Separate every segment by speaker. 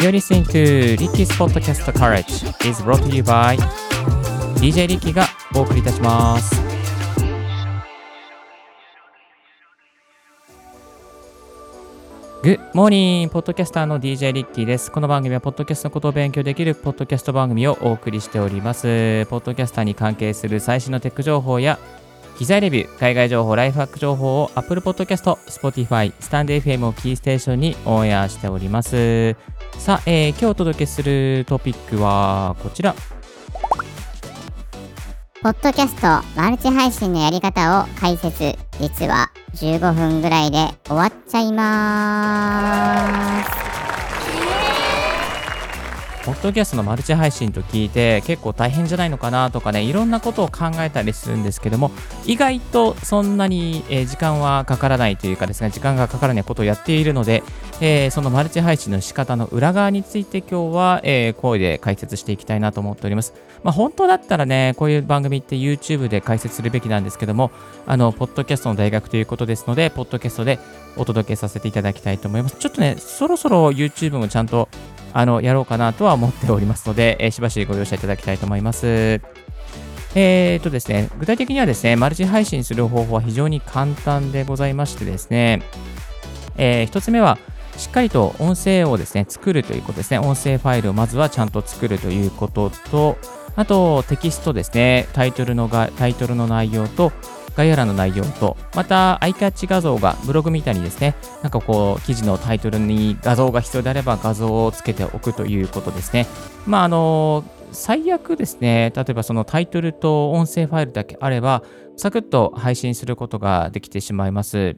Speaker 1: You're listening to Ricky's Podcast Courage is brought to you by DJ リッキーがお送りいたします。Good morning! ポッドキャスターの DJ リッキーです。この番組は、ポッドキャストのことを勉強できるポッドキャスト番組をお送りしております。ポッドキャスターに関係する最新のテック情報や、機材レビュー、海外情報、ライフハック情報を Apple Podcast、Spotify、スタンド FM をキーステーションにオンエアしております。さあ、えー今日お届けするトピックはこちら。
Speaker 2: ポッドキャストマルチ配信のやり方を解説実は15分ぐらいで終わっちゃいます
Speaker 1: ポッドキャストのマルチ配信と聞いて結構大変じゃないのかなとかねいろんなことを考えたりするんですけども意外とそんなに、え時間はかからないというかですね時間がかからないことをやっているので、えーそのマルチ配信の仕方の裏側について今日は、え声で解説していきたいなと思っております。まあ、本当だったらねこういう番組って YouTube で解説するべきなんですけどもあのポッドキャストの大学ということですのでポッドキャストでお届けさせていただきたいと思います。ちょっとねそろそろ YouTube もちゃんとあのやろうかなとは思っておりますので、えしばしご容赦いただきたいと思います。えーとですね、具体的にはですね、マルチ配信する方法は非常に簡単でございましてですね、えー一つ目は、しっかりと音声をですね、作るということですね。音声ファイルをまずはちゃんと作るということと、あとテキストですね、タイトルのがタイトルの内容と、概要欄の内容と、また、アイキャッチ画像がブログみたいにですね、なんかこう、記事のタイトルに画像が必要であれば画像をつけておくということですね。まあ、あの、最悪ですね、例えばそのタイトルと音声ファイルだけあれば、サクッと配信することができてしまいます。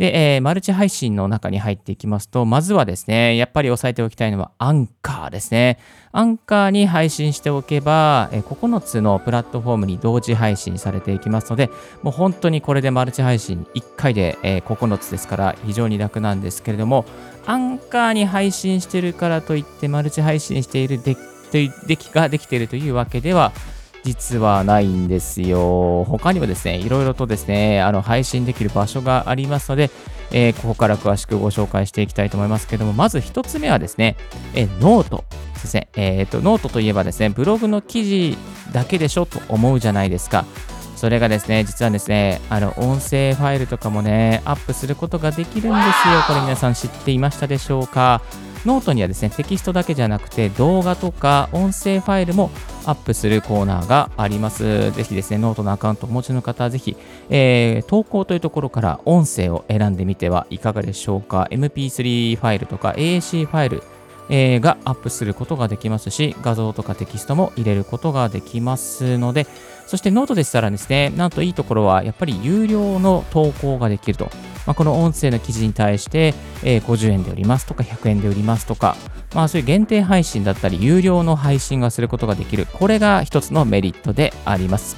Speaker 1: で、えーマルチ配信の中に入っていきますと、まずはですね、やっぱり押さえておきたいのはアンカーですね。アンカーに配信しておけば、えー9つのプラットフォームに同時配信されていきますので、もう本当にこれでマルチ配信1回で、えー9つですから非常に楽なんですけれども、アンカーに配信してるからといってマルチ配信しているデというデッキができているというわけでは実はないんですよ。他にもですね、いろいろとですね、あの配信できる場所がありますので、えーここから詳しくご紹介していきたいと思いますけども、まず一つ目はですね、えーノートですね。えーと、ノートといえばですね、ブログの記事だけでしょと思うじゃないですか。それがですね、実はですね、あの音声ファイルとかもね、アップすることができるんですよ。これ皆さん知っていましたでしょうか？ノートにはですね、テキストだけじゃなくて、動画とか音声ファイルもアップするコーナーがあります。ぜひですね、ノートのアカウントをお持ちの方は、ぜひ、えー投稿というところから音声を選んでみてはいかがでしょうか。MP3 ファイルとか AAC ファイル、えーがアップすることができますし、画像とかテキストも入れることができますので、そしてノートでしたらですね、なんといいところは、やっぱり有料の投稿ができると。まあ、この音声の記事に対して、えー50円で売りますとか100円で売りますとか、まあ、そういう限定配信だったり、有料の配信がすることができる。これが一つのメリットであります。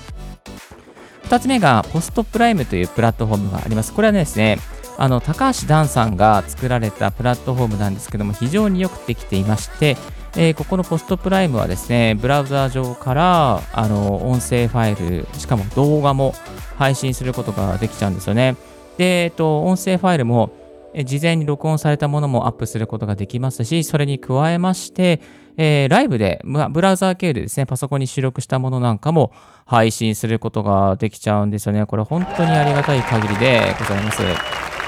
Speaker 1: 二つ目が、ポストプライムというプラットフォームがあります。これはですね、あの高橋ダンさんが作られたプラットフォームなんですけども、非常によくできていまして、えーここのポストプライムはですね、ブラウザー上からあの音声ファイル、しかも動画も配信することができちゃうんですよね。で、えっと、音声ファイルも事前に録音されたものもアップすることができますし、それに加えまして、えーライブで、ブラウザー経由でですね、パソコンに収録したものなんかも配信することができちゃうんですよね。これ本当にありがたい限りでございます。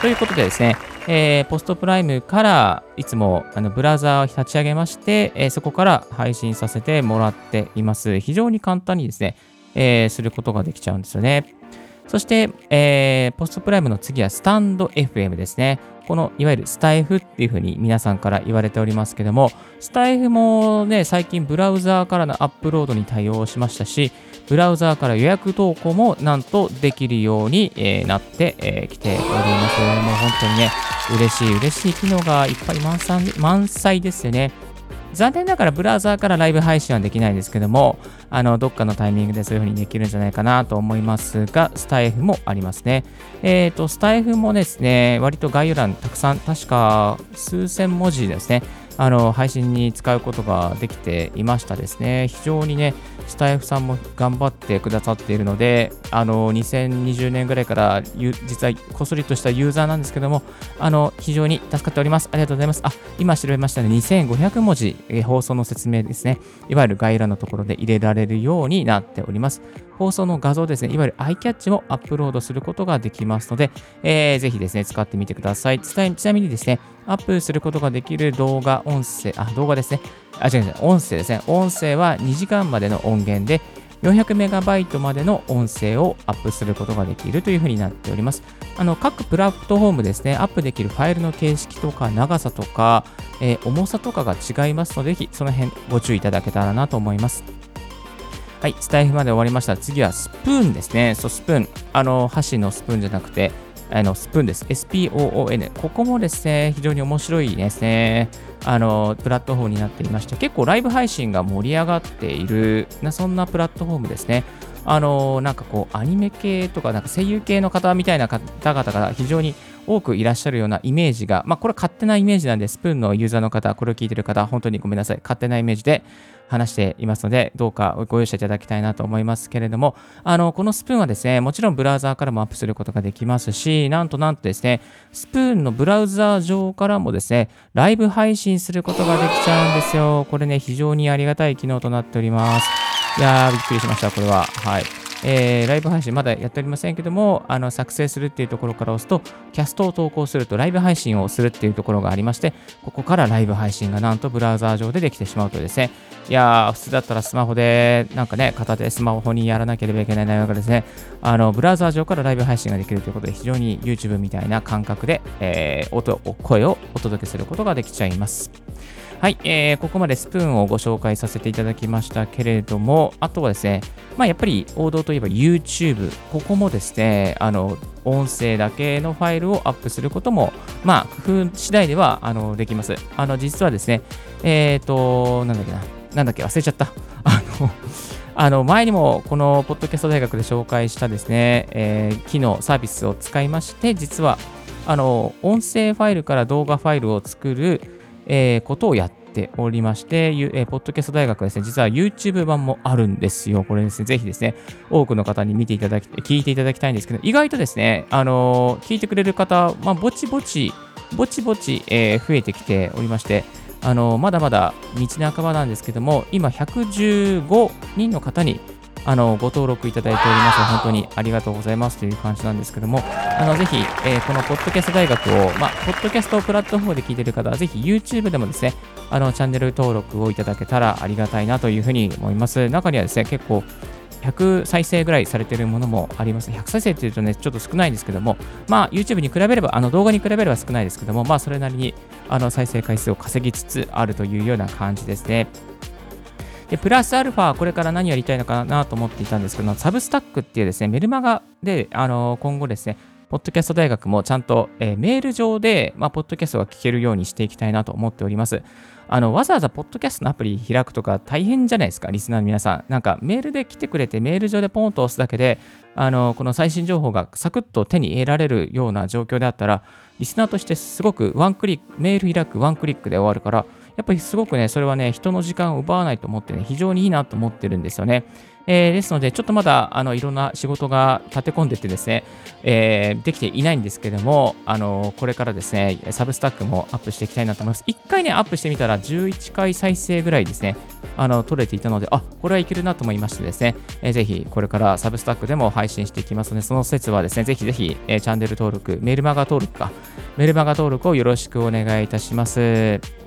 Speaker 1: ということでですね、えーポストプライムからいつもあのブラウザーを立ち上げまして、えーそこから配信させてもらっています。非常に簡単にですね、えーすることができちゃうんですよね。そして、えーポストプライムの次はスタンド FM ですね。このいわゆるスタイフっていうふうに皆さんから言われておりますけども、スタイフもね、最近ブラウザーからのアップロードに対応しましたし、ブラウザーから予約投稿もなんとできるように、えーなってき、えー来ております。もう本当にね、嬉しい嬉しい機能がいっぱい満載満載ですよね。残念ながらブラウザーからライブ配信はできないんですけども、あのどっかのタイミングでそういう風にできるんじゃないかなと思いますが、スタイフもありますね。えっ、と、スタイフもですね、割と概要欄たくさん、確か数千文字ですね、あの配信に使うことができていましたですね。非常にね、スタイフさんも頑張ってくださっているので、あの2020年ぐらいから実はこっそりとしたユーザーなんですけども、あの非常に助かっております。ありがとうございます。あ、今調べましたね、2500文字、え放送の説明ですね。いわゆる概要欄のところで入れられるようになっております。放送の画像ですね、いわゆる iCatch もアップロードすることができますので、えー、ぜひですね、使ってみてください。ちなみにですね、アップすることができる動画、音声、あ、動画ですね。あ、違う違う、音声ですね。音声は2時間までの音源で、400メガバイトまでの音声をアップすることができるというふうになっております。あの各プラットフォームですね、アップできるファイルの形式とか長さとか、えー、重さとかが違いますので、ぜひその辺ご注意いただけたらなと思います。はい、スタイフまで終わりました。次はスプーンですね。そう、スプーン。あの、箸のスプーンじゃなくて、あのスプーンです。SPOON。ここもですね、非常に面白いですね。あの、プラットフォームになっていまして、結構ライブ配信が盛り上がっている、なそんなプラットフォームですね。あの、なんかこう、アニメ系とか、なんか声優系の方みたいな方々が非常に多くいらっしゃるようなイメージが、まあ、これ勝手なイメージなんで、スプーンのユーザーの方、これを聞いてる方、本当にごめんなさい。勝手なイメージで話していますので、どうかご容赦いただきたいなと思いますけれども、あの、このスプーンはですね、もちろんブラウザーからもアップすることができますし、なんとなんとですね、スプーンのブラウザー上からもですね、ライブ配信することができちゃうんですよ。これね、非常にありがたい機能となっております。いやー、びっくりしました、これは。はい。えー、ライブ配信まだやっておりませんけども、あの作成するっていうところから押すと、キャストを投稿するとライブ配信をするっていうところがありまして、ここからライブ配信がなんとブラウザー上でできてしまうとですね、いやー、普通だったらスマホで、なんかね、片手スマホにやらなければいけない内容がですね、あのブラウザー上からライブ配信ができるということで、非常に YouTube みたいな感覚で、えー、音、声をお届けすることができちゃいます。はい、えー、ここまでスプーンをご紹介させていただきましたけれども、あとはですね、まあ、やっぱり王道といえば YouTube、ここもですね、あの音声だけのファイルをアップすることも、まあ、工夫次第ではあのできます。あの実はですね、えっ、ー、と、なんだっけな、なんだっけ、忘れちゃった。あのあの前にもこのポッドキャスト大学で紹介したですね、えー、機能、サービスを使いまして、実はあの音声ファイルから動画ファイルを作るえー、ことをやっておりまして、えー、ポッドキャスト大学はですね、実は YouTube 版もあるんですよ。これですね、ぜひですね、多くの方に見ていただき、聞いていただきたいんですけど、意外とですね、あのー、聞いてくれる方、まあ、ぼちぼち、ぼちぼち、えー、増えてきておりまして、あのー、まだまだ道半ばなんですけども、今115人の方にあのご登録いただいております。本当にありがとうございますという感じなんですけども、あのぜひ、えー、このポッドキャスト大学を、まあ、ポッドキャストプラットフォームで聞いている方は、ぜひ YouTube でもですね、あのチャンネル登録をいただけたらありがたいなというふうに思います。中にはですね、結構100再生ぐらいされているものもあります。100再生っていうとね、ちょっと少ないんですけども、まあ、YouTube に比べれば、あの動画に比べれば少ないですけども、まあ、それなりにあの再生回数を稼ぎつつあるというような感じですね。で、プラスアルファ、これから何やりたいのかなと思っていたんですけど、サブスタックっていうですね、メルマガで、あの今後ですね、ポッドキャスト大学もちゃんと、えー、メール上で、まあ、ポッドキャストが聞けるようにしていきたいなと思っております。あの、わざわざポッドキャストのアプリ開くとか大変じゃないですか、リスナーの皆さん。なんかメールで来てくれて、メール上でポンと押すだけで、あの、この最新情報がサクッと手に入れられるような状況であったら、リスナーとしてすごくワンクリック、メール開くワンクリックで終わるから、やっぱりすごくね、それはね、人の時間を奪わないと思ってね、非常にいいなと思ってるんですよね。えー、ですので、ちょっとまだあのいろんな仕事が立て込んでてですね、えー、できていないんですけども、あのこれからですね、サブスタックもアップしていきたいなと思います。1回ね、アップしてみたら11回再生ぐらいですね、あの取れていたので、あこれはいけるなと思いましてですね、えー、ぜひこれからサブスタックでも配信していきますので、その説はですね、ぜひぜひ、えー、チャンネル登録、メルマガ登録か、メルマガ登録をよろしくお願いいたします。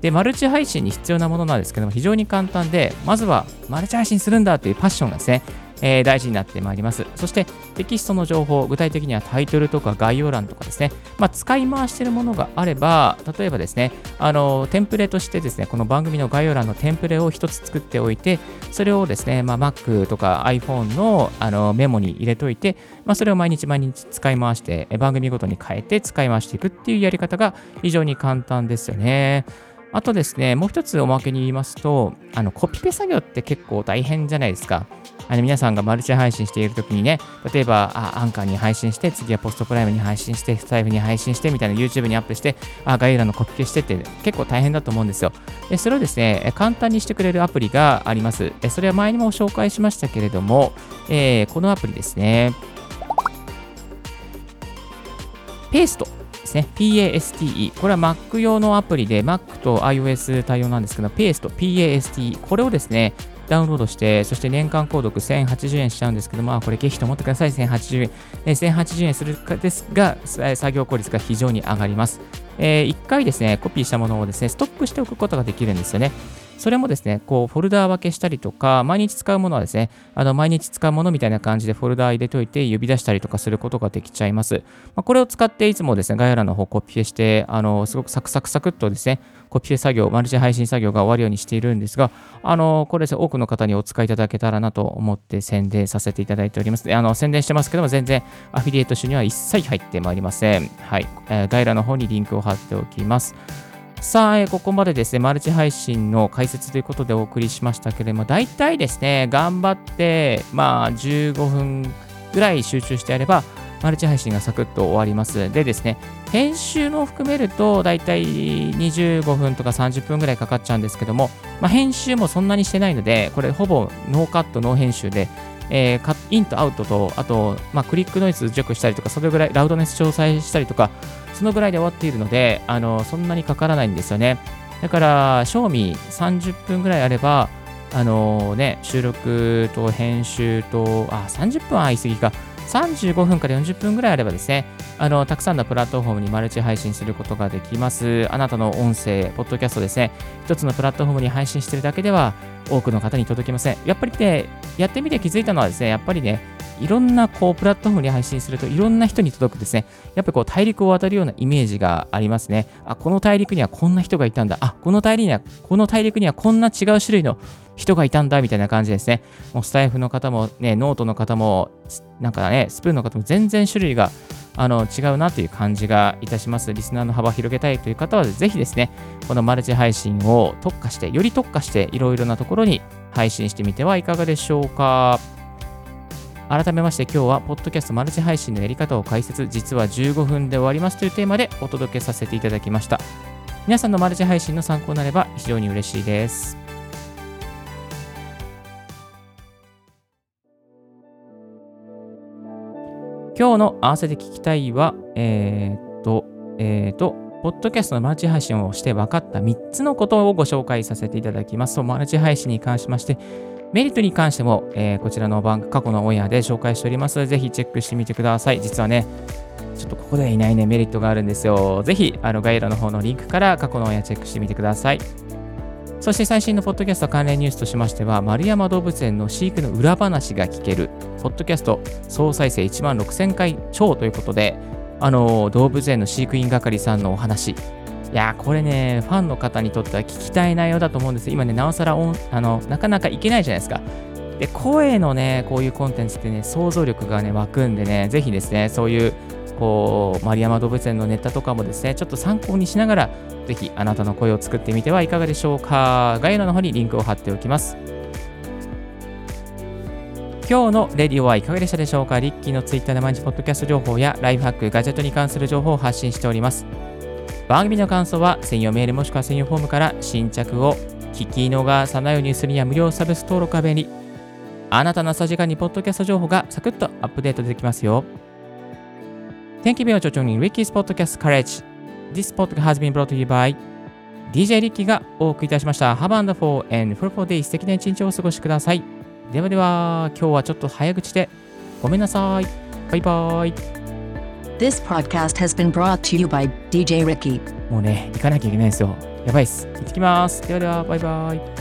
Speaker 1: で、マルチ配信に必要なものなんですけども、非常に簡単で、まずはマルチ配信するんだというパッションがですね、えー、大事になってまいります。そしてテキストの情報、具体的にはタイトルとか概要欄とかですね、まあ、使い回しているものがあれば、例えばですね、あのテンプレとしてですね、この番組の概要欄のテンプレを一つ作っておいて、それをですね、まあ、Mac とか iPhone のあのメモに入れといて、まあ、それを毎日毎日使い回して、番組ごとに変えて使い回していくっていうやり方が非常に簡単ですよね。あとですね、もう一つおまけに言いますと、あのコピペ作業って結構大変じゃないですか。あの皆さんがマルチ配信しているときにね、例えばあアンカーに配信して、次はポストプライムに配信して、スタイフに配信してみたいな YouTube にアップして、あ概要欄のコピペしてって結構大変だと思うんですよ。でそれをですね、簡単にしてくれるアプリがあります。それは前にも紹介しましたけれども、えー、このアプリですね。ペーストですね。PASTE。これは Mac 用のアプリで Mac と iOS 対応なんですけど、PAST、PASTE。これをですね、ダウンロードして、そして年間購読1080円しちゃうんですけど、まあこれ経費と思ってください。1080円。え1080円するかですが、作業効率が非常に上がります。えー、1回ですね、コピーしたものをですね、ストックしておくことができるんですよね。それもですね、こう、フォルダー分けしたりとか、毎日使うものはですね、あの、毎日使うものみたいな感じでフォルダー入れといて、呼び出したりとかすることができちゃいます。まあ、これを使っていつもですね、概要欄の方コピペして、あの、すごくサクサクサクっとですね、コピペ作業、マルチ配信作業が終わるようにしているんですが、あの、これですね、多くの方にお使いいただけたらなと思って宣伝させていただいております。あの、宣伝してますけども、全然アフィリエイト収入は一切入ってまいりません。はい。えー、概要欄の方にリンクを貼っておきます。さあ、ここまでですね、マルチ配信の解説ということでお送りしましたけれども、大体ですね、頑張って、まあ、15分ぐらい集中してやれば、マルチ配信がサクッと終わります。でですね、編集も含めると、大体25分とか30分ぐらいかかっちゃうんですけども、まあ、編集もそんなにしてないので、これほぼノーカット、ノー編集で、えー、インとアウトと、あと、まあ、クリックノイズ除去したりとか、それぐらいラウドネス調整したりとか、そのぐらいで終わっているので、あのそんなにかからないんですよね。だから、正味30分ぐらいあれば、あのね、収録と編集と、あ、30分は言い過ぎか。35分から40分ぐらいあればですね、あの、たくさんのプラットフォームにマルチ配信することができます。あなたの音声、ポッドキャストですね、一つのプラットフォームに配信してるだけでは、多くの方に届きません。やっぱりね、やってみて気づいたのはですね、やっぱりね、いろんなこうプラットフォームに配信するといろんな人に届くですね、やっぱりこう大陸を渡るようなイメージがありますね。あ、この大陸にはこんな人がいたんだ。あ、この大陸には、この大陸にはこんな違う種類の人がいたんだみたいな感じですね。もうスタエフの方もね、ノートの方も、なんかね、スプーンの方も全然種類があの違うなという感じがいたします。リスナーの幅広げたいという方は、ぜひですね、このマルチ配信を特化して、より特化していろいろなところに配信してみてはいかがでしょうか。改めまして今日は、ポッドキャストマルチ配信のやり方を解説、実は15分で終わりますというテーマでお届けさせていただきました。皆さんのマルチ配信の参考になれば非常に嬉しいです。今日の合わせて聞きたいは、えー、っと、えー、っと、ポッドキャストのマルチ配信をして分かった3つのことをご紹介させていただきます。マルチ配信に関しまして、メリットに関しても、えー、こちらの番過去のオンエアで紹介しております。ぜひチェックしてみてください。実はね、ちょっとここではいないね、メリットがあるんですよ。ぜひ、あの概要欄の方のリンクから過去のオンエアチェックしてみてください。そして最新のポッドキャスト関連ニュースとしましては、丸山動物園の飼育の裏話が聞ける、ポッドキャスト総再生1万6000回超ということで、あの動物園の飼育員係さんのお話、いやーこれね、ファンの方にとっては聞きたい内容だと思うんです。今ね、なおさらあのなかなかいけないじゃないですか。で、声のね、こういうコンテンツってね、想像力がね、湧くんでね、ぜひですね、そういう、こう、丸山動物園のネタとかもですね、ちょっと参考にしながら、ぜひあなたの声を作ってみてはいかがでしょうか。概要欄の方にリンクを貼っておきます。今日のレディオはいかがでしたでしょうか？リッキーのツイッターで毎日ポッドキャスト情報やライフハック、ガジェットに関する情報を発信しております。番組の感想は専用メールもしくは専用フォームから新着を聞き逃さないようにするには無料サブス登録は便利。あなたの朝時間にポッドキャスト情報がサクッとアップデートできますよ。Thank you very much for Ricky's Podcast Courage. This podcast has been brought to you by DJ リッキーがお送りいたしました。Have a wonderful and fruitful day 素敵な一日をお過ごしください。ではでは、今日はちょっと早口でごめんなさい。バイバイ。
Speaker 3: This podcast has been brought to you by DJ Ricky.
Speaker 1: もうね、行かなきゃいけないんですよ。やばいっす。行ってきます。ではでは、バイバイ。